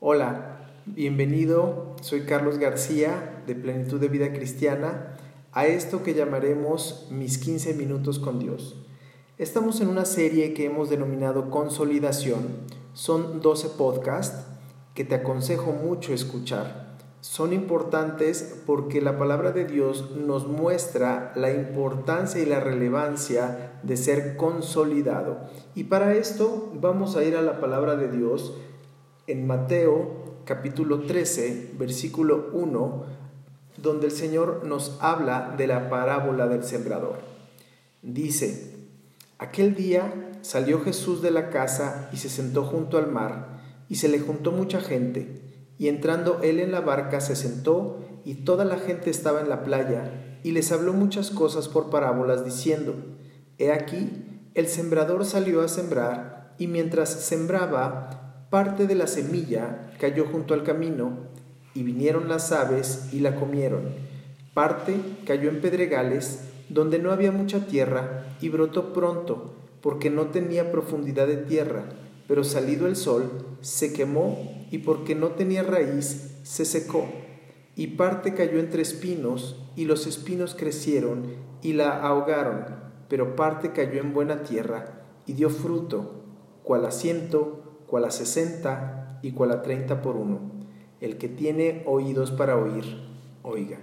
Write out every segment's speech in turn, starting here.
Hola, bienvenido, soy Carlos García de Plenitud de Vida Cristiana a esto que llamaremos mis 15 minutos con Dios. Estamos en una serie que hemos denominado Consolidación. Son 12 podcasts que te aconsejo mucho escuchar son importantes porque la palabra de Dios nos muestra la importancia y la relevancia de ser consolidado. Y para esto vamos a ir a la palabra de Dios en Mateo capítulo 13, versículo 1, donde el Señor nos habla de la parábola del sembrador. Dice, aquel día salió Jesús de la casa y se sentó junto al mar, y se le juntó mucha gente y entrando él en la barca se sentó, y toda la gente estaba en la playa, y les habló muchas cosas por parábolas, diciendo, He aquí, el sembrador salió a sembrar, y mientras sembraba, parte de la semilla cayó junto al camino, y vinieron las aves y la comieron. Parte cayó en pedregales, donde no había mucha tierra, y brotó pronto, porque no tenía profundidad de tierra pero salido el sol, se quemó y porque no tenía raíz, se secó. Y parte cayó entre espinos, y los espinos crecieron y la ahogaron, pero parte cayó en buena tierra y dio fruto, cual a ciento, cual a sesenta y cual a treinta por uno. El que tiene oídos para oír, oiga.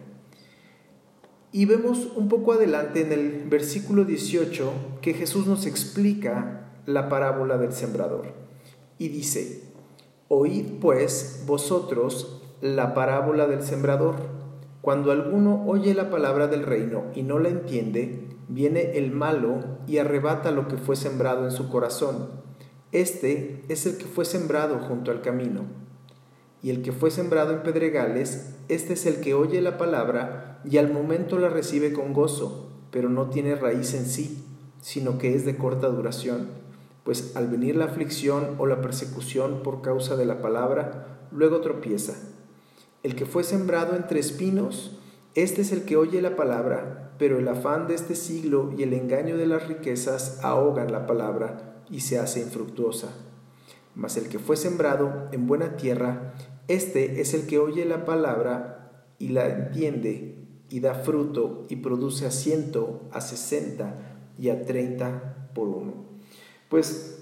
Y vemos un poco adelante en el versículo 18 que Jesús nos explica la parábola del sembrador. Y dice, Oíd pues vosotros la parábola del sembrador. Cuando alguno oye la palabra del reino y no la entiende, viene el malo y arrebata lo que fue sembrado en su corazón. Este es el que fue sembrado junto al camino. Y el que fue sembrado en pedregales, este es el que oye la palabra y al momento la recibe con gozo, pero no tiene raíz en sí, sino que es de corta duración pues al venir la aflicción o la persecución por causa de la palabra, luego tropieza. El que fue sembrado entre espinos, este es el que oye la palabra, pero el afán de este siglo y el engaño de las riquezas ahogan la palabra y se hace infructuosa. Mas el que fue sembrado en buena tierra, este es el que oye la palabra y la entiende y da fruto y produce a ciento, a sesenta y a treinta por uno. Pues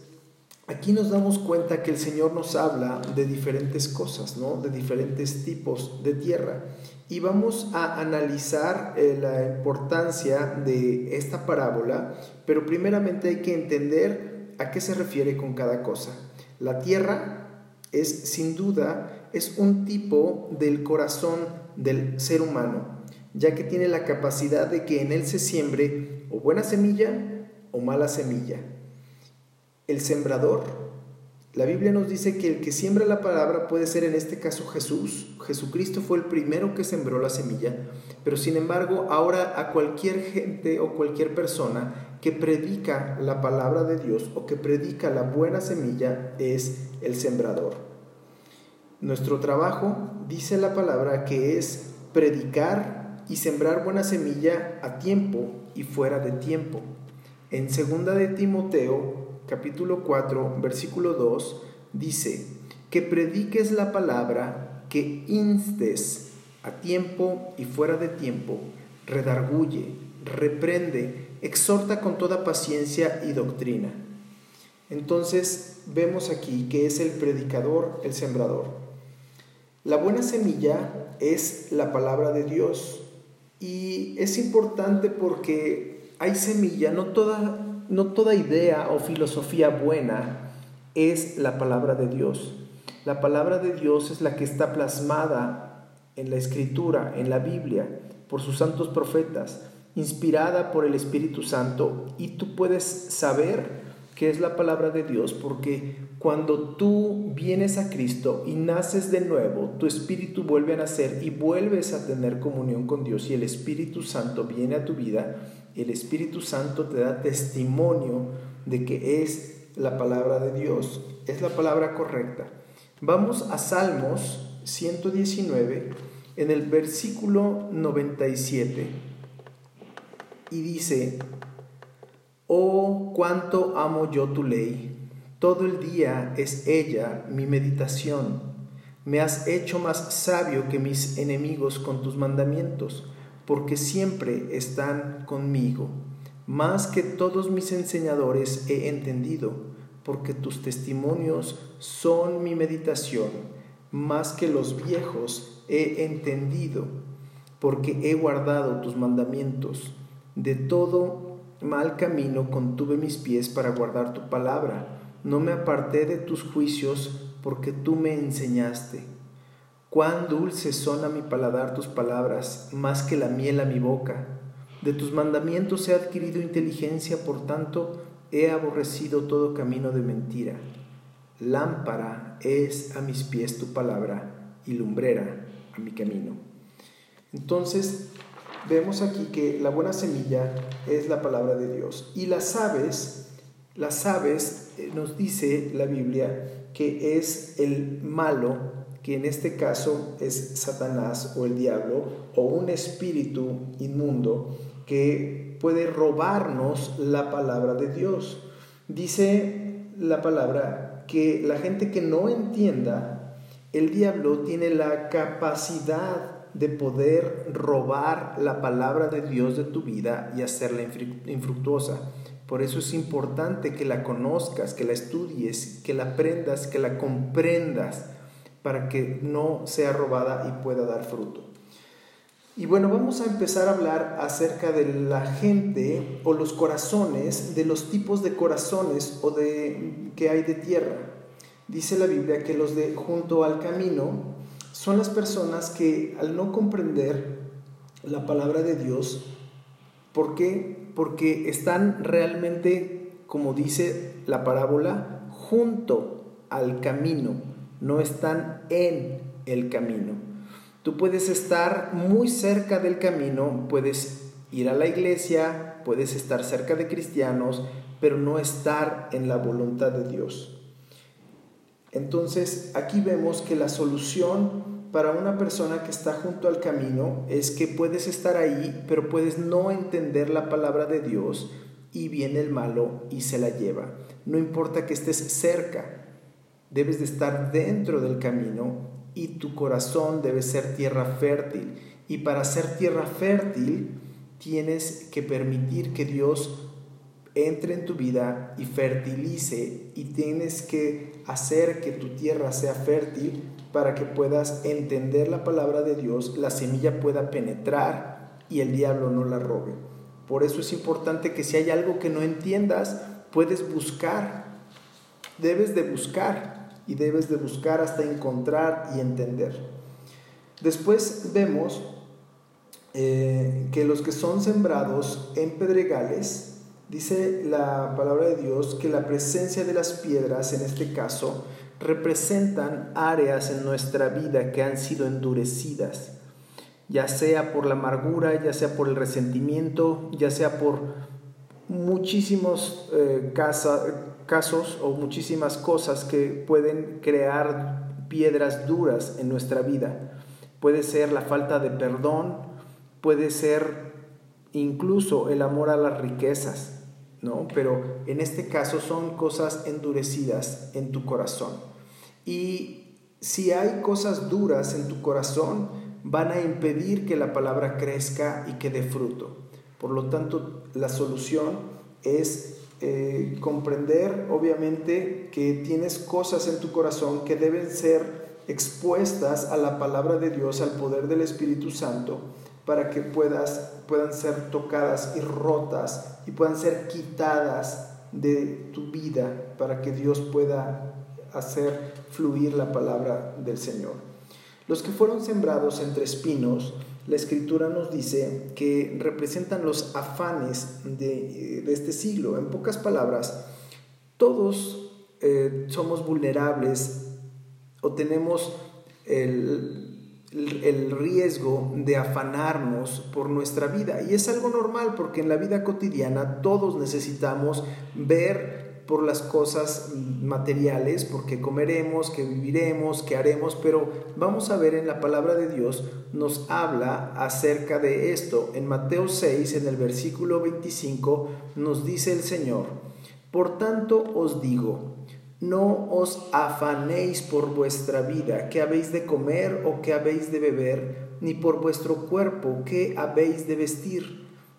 aquí nos damos cuenta que el Señor nos habla de diferentes cosas, ¿no? De diferentes tipos de tierra. Y vamos a analizar eh, la importancia de esta parábola, pero primeramente hay que entender a qué se refiere con cada cosa. La tierra es sin duda es un tipo del corazón del ser humano, ya que tiene la capacidad de que en él se siembre o buena semilla o mala semilla el sembrador. La Biblia nos dice que el que siembra la palabra puede ser en este caso Jesús. Jesucristo fue el primero que sembró la semilla, pero sin embargo ahora a cualquier gente o cualquier persona que predica la palabra de Dios o que predica la buena semilla es el sembrador. Nuestro trabajo, dice la palabra, que es predicar y sembrar buena semilla a tiempo y fuera de tiempo. En segunda de Timoteo capítulo 4, versículo 2, dice, que prediques la palabra, que instes a tiempo y fuera de tiempo, redarguye, reprende, exhorta con toda paciencia y doctrina. Entonces vemos aquí que es el predicador, el sembrador. La buena semilla es la palabra de Dios y es importante porque hay semilla, no toda no toda idea o filosofía buena es la palabra de Dios. La palabra de Dios es la que está plasmada en la escritura, en la Biblia, por sus santos profetas, inspirada por el Espíritu Santo y tú puedes saber que es la palabra de Dios porque cuando tú vienes a Cristo y naces de nuevo, tu espíritu vuelve a nacer y vuelves a tener comunión con Dios y el Espíritu Santo viene a tu vida el Espíritu Santo te da testimonio de que es la palabra de Dios, es la palabra correcta. Vamos a Salmos 119 en el versículo 97 y dice, oh cuánto amo yo tu ley, todo el día es ella mi meditación. Me has hecho más sabio que mis enemigos con tus mandamientos, porque siempre están conmigo. Más que todos mis enseñadores he entendido, porque tus testimonios son mi meditación. Más que los viejos he entendido, porque he guardado tus mandamientos. De todo mal camino contuve mis pies para guardar tu palabra. No me aparté de tus juicios, porque tú me enseñaste. Cuán dulces son a mi paladar tus palabras, más que la miel a mi boca. De tus mandamientos he adquirido inteligencia, por tanto he aborrecido todo camino de mentira. Lámpara es a mis pies tu palabra y lumbrera a mi camino. Entonces, vemos aquí que la buena semilla es la palabra de Dios. Y las aves, las aves eh, nos dice la Biblia que es el malo que en este caso es Satanás o el diablo o un espíritu inmundo que puede robarnos la palabra de Dios. Dice la palabra que la gente que no entienda, el diablo tiene la capacidad de poder robar la palabra de Dios de tu vida y hacerla infructuosa. Por eso es importante que la conozcas, que la estudies, que la aprendas, que la comprendas para que no sea robada y pueda dar fruto. Y bueno, vamos a empezar a hablar acerca de la gente o los corazones, de los tipos de corazones o de que hay de tierra. Dice la Biblia que los de junto al camino son las personas que al no comprender la palabra de Dios, ¿por qué? Porque están realmente, como dice la parábola, junto al camino no están en el camino. Tú puedes estar muy cerca del camino, puedes ir a la iglesia, puedes estar cerca de cristianos, pero no estar en la voluntad de Dios. Entonces, aquí vemos que la solución para una persona que está junto al camino es que puedes estar ahí, pero puedes no entender la palabra de Dios y viene el malo y se la lleva. No importa que estés cerca, debes de estar dentro del camino y tu corazón debe ser tierra fértil. Y para ser tierra fértil tienes que permitir que Dios entre en tu vida y fertilice y tienes que hacer que tu tierra sea fértil para que puedas entender la palabra de Dios, la semilla pueda penetrar y el diablo no la robe. Por eso es importante que si hay algo que no entiendas, puedes buscar, debes de buscar y debes de buscar hasta encontrar y entender. Después vemos eh, que los que son sembrados en pedregales, dice la palabra de Dios que la presencia de las piedras, en este caso, representan áreas en nuestra vida que han sido endurecidas, ya sea por la amargura, ya sea por el resentimiento, ya sea por muchísimos eh, casos o muchísimas cosas que pueden crear piedras duras en nuestra vida. Puede ser la falta de perdón, puede ser incluso el amor a las riquezas, ¿no? Pero en este caso son cosas endurecidas en tu corazón. Y si hay cosas duras en tu corazón, van a impedir que la palabra crezca y que dé fruto. Por lo tanto, la solución es eh, comprender, obviamente, que tienes cosas en tu corazón que deben ser expuestas a la palabra de Dios, al poder del Espíritu Santo, para que puedas, puedan ser tocadas y rotas y puedan ser quitadas de tu vida, para que Dios pueda hacer fluir la palabra del Señor. Los que fueron sembrados entre espinos, la escritura nos dice que representan los afanes de, este siglo. En pocas palabras, todos eh, somos vulnerables o tenemos el, el riesgo de afanarnos por nuestra vida. Y es algo normal porque en la vida cotidiana todos necesitamos ver por las cosas materiales, porque comeremos, que viviremos, que haremos, pero vamos a ver en la palabra de Dios, nos habla acerca de esto. En Mateo 6, en el versículo 25, nos dice el Señor, por tanto os digo, no os afanéis por vuestra vida, qué habéis de comer o qué habéis de beber, ni por vuestro cuerpo, qué habéis de vestir.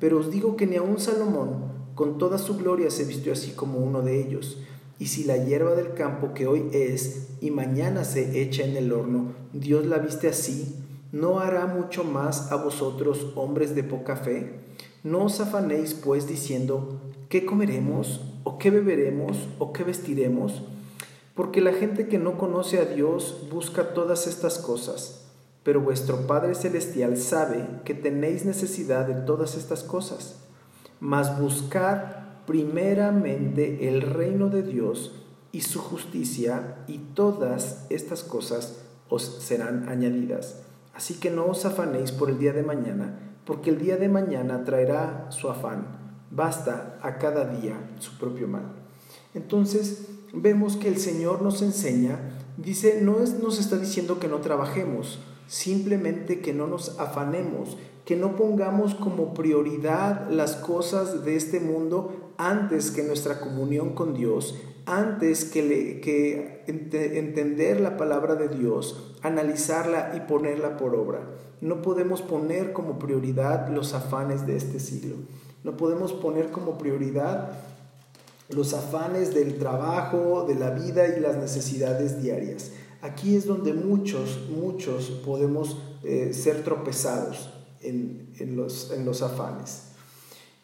pero os digo que ni aun Salomón, con toda su gloria, se vistió así como uno de ellos. Y si la hierba del campo que hoy es y mañana se echa en el horno, Dios la viste así, ¿no hará mucho más a vosotros, hombres de poca fe? No os afanéis pues diciendo, ¿qué comeremos? ¿O qué beberemos? ¿O qué vestiremos? porque la gente que no conoce a Dios busca todas estas cosas, pero vuestro Padre Celestial sabe que tenéis necesidad de todas estas cosas. Mas buscad primeramente el reino de Dios y su justicia, y todas estas cosas os serán añadidas. Así que no os afanéis por el día de mañana, porque el día de mañana traerá su afán. Basta a cada día su propio mal. Entonces, vemos que el Señor nos enseña, dice, no es, nos está diciendo que no trabajemos, simplemente que no nos afanemos, que no pongamos como prioridad las cosas de este mundo antes que nuestra comunión con Dios, antes que, que entender la palabra de Dios, analizarla y ponerla por obra. No podemos poner como prioridad los afanes de este siglo. No podemos poner como prioridad los afanes del trabajo, de la vida y las necesidades diarias. Aquí es donde muchos, muchos podemos eh, ser tropezados en, los, afanes.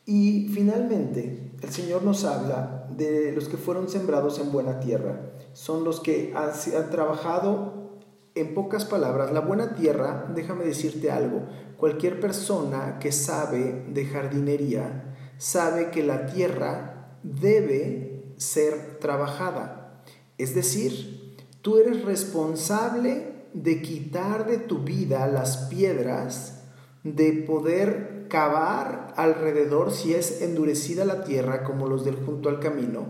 Y finalmente, el Señor nos habla de los que fueron sembrados en buena tierra. Son los que han, han, trabajado, en pocas palabras, la buena tierra, déjame decirte algo, cualquier persona que sabe de jardinería sabe que la tierra debe ser trabajada. Es decir, tú eres responsable de quitar de tu vida las piedras, de poder cavar alrededor si es endurecida la tierra como los del junto al camino,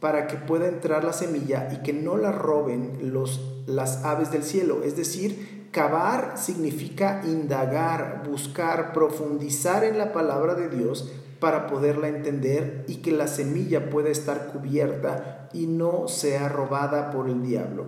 para que pueda entrar la semilla y que no la roben los, las aves del cielo. Es decir, cavar significa indagar, buscar, profundizar en la palabra de Dios para poderla entender y que la semilla pueda estar cubierta y no sea robada por el diablo.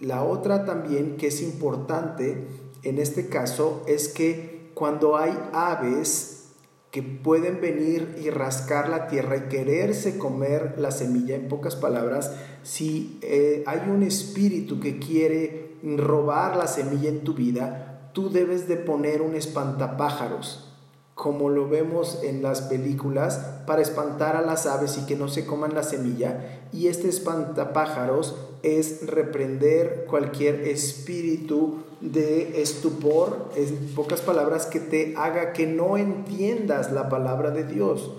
La otra también que es importante en este caso es que cuando hay aves que pueden venir y rascar la tierra y quererse comer la semilla, en pocas palabras, si eh, hay un espíritu que quiere robar la semilla en tu vida, tú debes de poner un espantapájaros como lo vemos en las películas, para espantar a las aves y que no se coman la semilla. Y este espantapájaros es reprender cualquier espíritu de estupor, en pocas palabras, que te haga que no entiendas la palabra de Dios.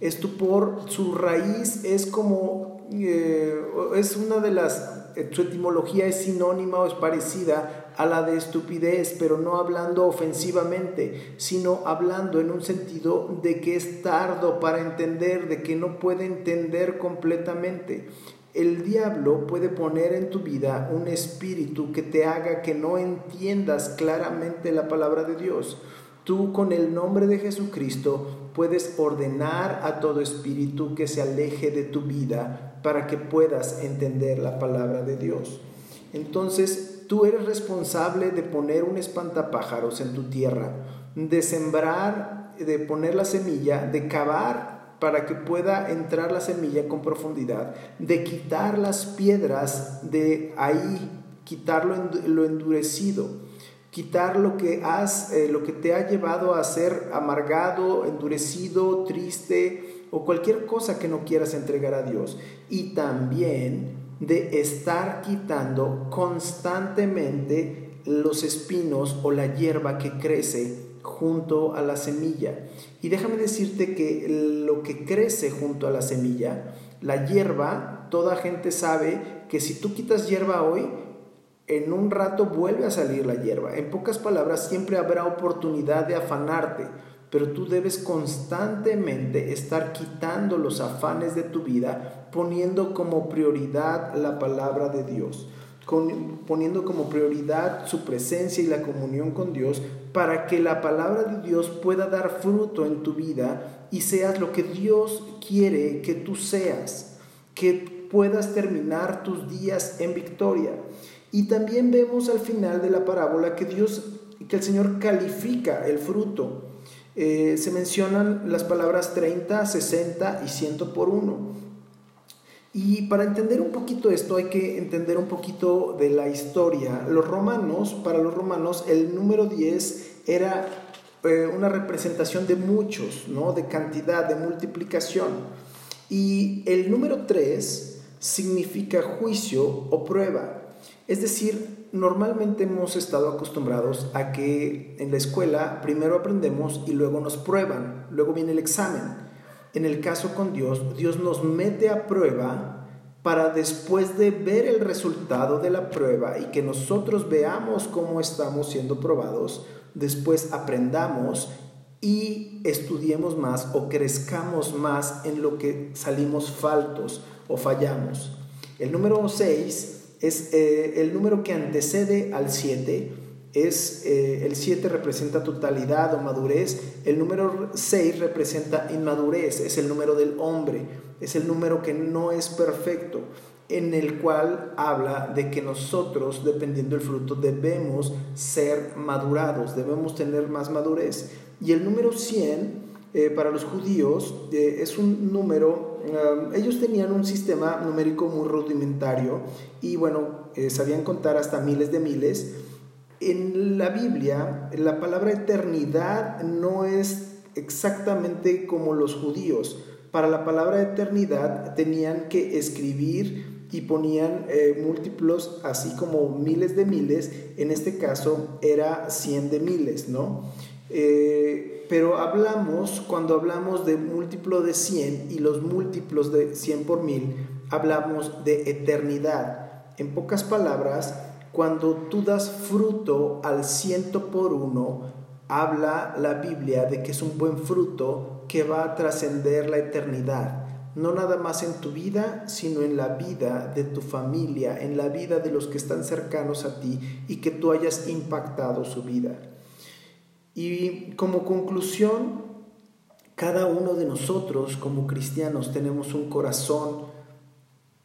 Estupor, su raíz es como, eh, es una de las eh, su etimología es sinónima o es parecida a la de estupidez, pero no hablando ofensivamente, sino hablando en un sentido de que es tardo para entender, de que no puede entender completamente. El diablo puede poner en tu vida un espíritu que te haga que no entiendas claramente la palabra de Dios. Tú con el nombre de Jesucristo puedes ordenar a todo espíritu que se aleje de tu vida para que puedas entender la palabra de Dios. Entonces, tú eres responsable de poner un espantapájaros en tu tierra, de sembrar, de poner la semilla, de cavar para que pueda entrar la semilla con profundidad, de quitar las piedras de ahí, quitar lo endurecido quitar lo que has, eh, lo que te ha llevado a ser amargado, endurecido, triste o cualquier cosa que no quieras entregar a Dios. Y también de estar quitando constantemente los espinos o la hierba que crece junto a la semilla. Y déjame decirte que lo que crece junto a la semilla, la hierba, toda gente sabe que si tú quitas hierba hoy, en un rato vuelve a salir la hierba. En pocas palabras, siempre habrá oportunidad de afanarte, pero tú debes constantemente estar quitando los afanes de tu vida, poniendo como prioridad la palabra de Dios, poniendo como prioridad su presencia y la comunión con Dios, para que la palabra de Dios pueda dar fruto en tu vida y seas lo que Dios quiere que tú seas, que puedas terminar tus días en victoria. Y también vemos al final de la parábola que Dios, que el Señor califica el fruto. Eh, se mencionan las palabras 30, 60 y 100 por uno. Y para entender un poquito esto hay que entender un poquito de la historia. Los romanos, para los romanos, el número 10 era eh, una representación de muchos, ¿no? de cantidad, de multiplicación. Y el número 3 significa juicio o prueba. Es decir, normalmente hemos estado acostumbrados a que en la escuela primero aprendemos y luego nos prueban, luego viene el examen. En el caso con Dios, Dios nos mete a prueba para después de ver el resultado de la prueba y que nosotros veamos cómo estamos siendo probados, después aprendamos y estudiemos más o crezcamos más en lo que salimos faltos o fallamos. El número 6 es eh, el número que antecede al 7. Es, eh, el 7 representa totalidad o madurez, el número 6 representa inmadurez, es el número del hombre, es el número que no es perfecto, en el cual habla de que nosotros, dependiendo del fruto, debemos ser madurados, debemos tener más madurez. Y el número 100 eh, para los judíos es un número ellos tenían un sistema numérico muy rudimentario y bueno, eh, sabían contar hasta miles de miles. En la Biblia, la palabra eternidad no es exactamente como los judíos. Para la palabra eternidad tenían que escribir y ponían eh, múltiplos así como miles de miles. En este caso era cien de miles, ¿no? Eh, pero hablamos, cuando hablamos de múltiplo de 100 y los múltiplos de 100 por mil, hablamos de eternidad. En pocas palabras, cuando tú das fruto al ciento por uno, habla la Biblia de que es un buen fruto que va a trascender la eternidad. No nada más en tu vida, sino en la vida de tu familia, en la vida de los que están cercanos a ti y que tú hayas impactado su vida. Y como conclusión, cada uno de nosotros como cristianos tenemos un corazón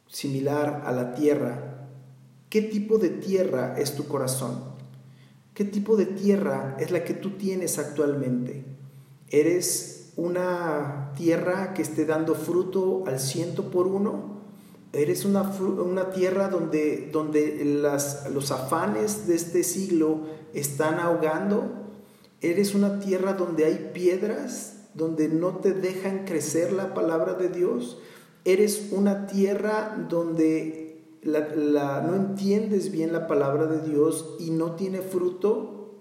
similar a la tierra. ¿Qué tipo de tierra es tu corazón? ¿Qué tipo de tierra es la que tú tienes actualmente? ¿Eres una tierra que esté dando fruto al ciento por uno? ¿Eres una, una tierra donde, donde los afanes de este siglo están ahogando? Eres una tierra donde hay piedras, donde no te dejan crecer la palabra de Dios. Eres una tierra donde no entiendes bien la palabra de Dios y no tiene fruto.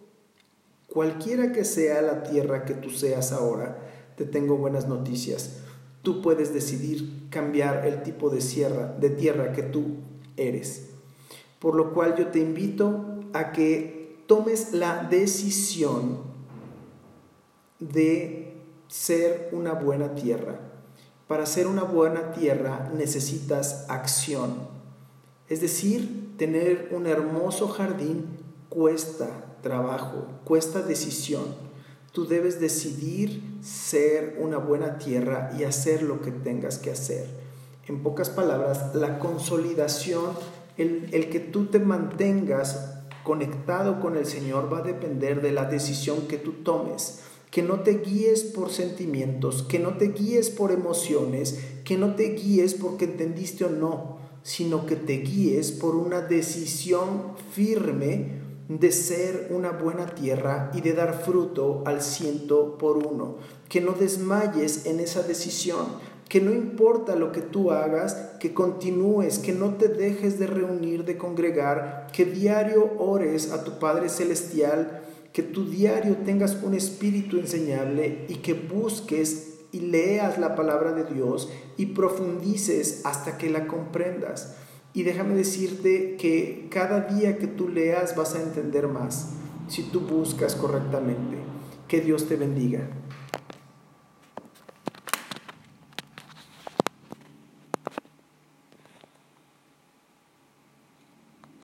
Cualquiera que sea la tierra que tú seas ahora, te tengo buenas noticias. Tú puedes decidir cambiar el tipo de, de tierra que tú eres. Por lo cual yo te invito a que tomes la decisión de ser una buena tierra. Para ser una buena tierra necesitas acción. Es decir, tener un hermoso jardín cuesta trabajo, cuesta decisión. Tú debes decidir ser una buena tierra y hacer lo que tengas que hacer. En pocas palabras, la consolidación, el, el que tú te mantengas conectado con el Señor va a depender de la decisión que tú tomes. Que no te guíes por sentimientos, que no te guíes por emociones, que no te guíes porque entendiste o no, sino que te guíes por una decisión firme de ser una buena tierra y de dar fruto al ciento por uno. Que no desmayes en esa decisión, que no importa lo que tú hagas, que continúes, que no te dejes de reunir, de congregar, que diario ores a tu Padre Celestial, que tu diario tengas un espíritu enseñable y que busques y leas la palabra de Dios y profundices hasta que la comprendas. Y déjame decirte que cada día que tú leas vas a entender más si tú buscas correctamente. Que Dios te bendiga.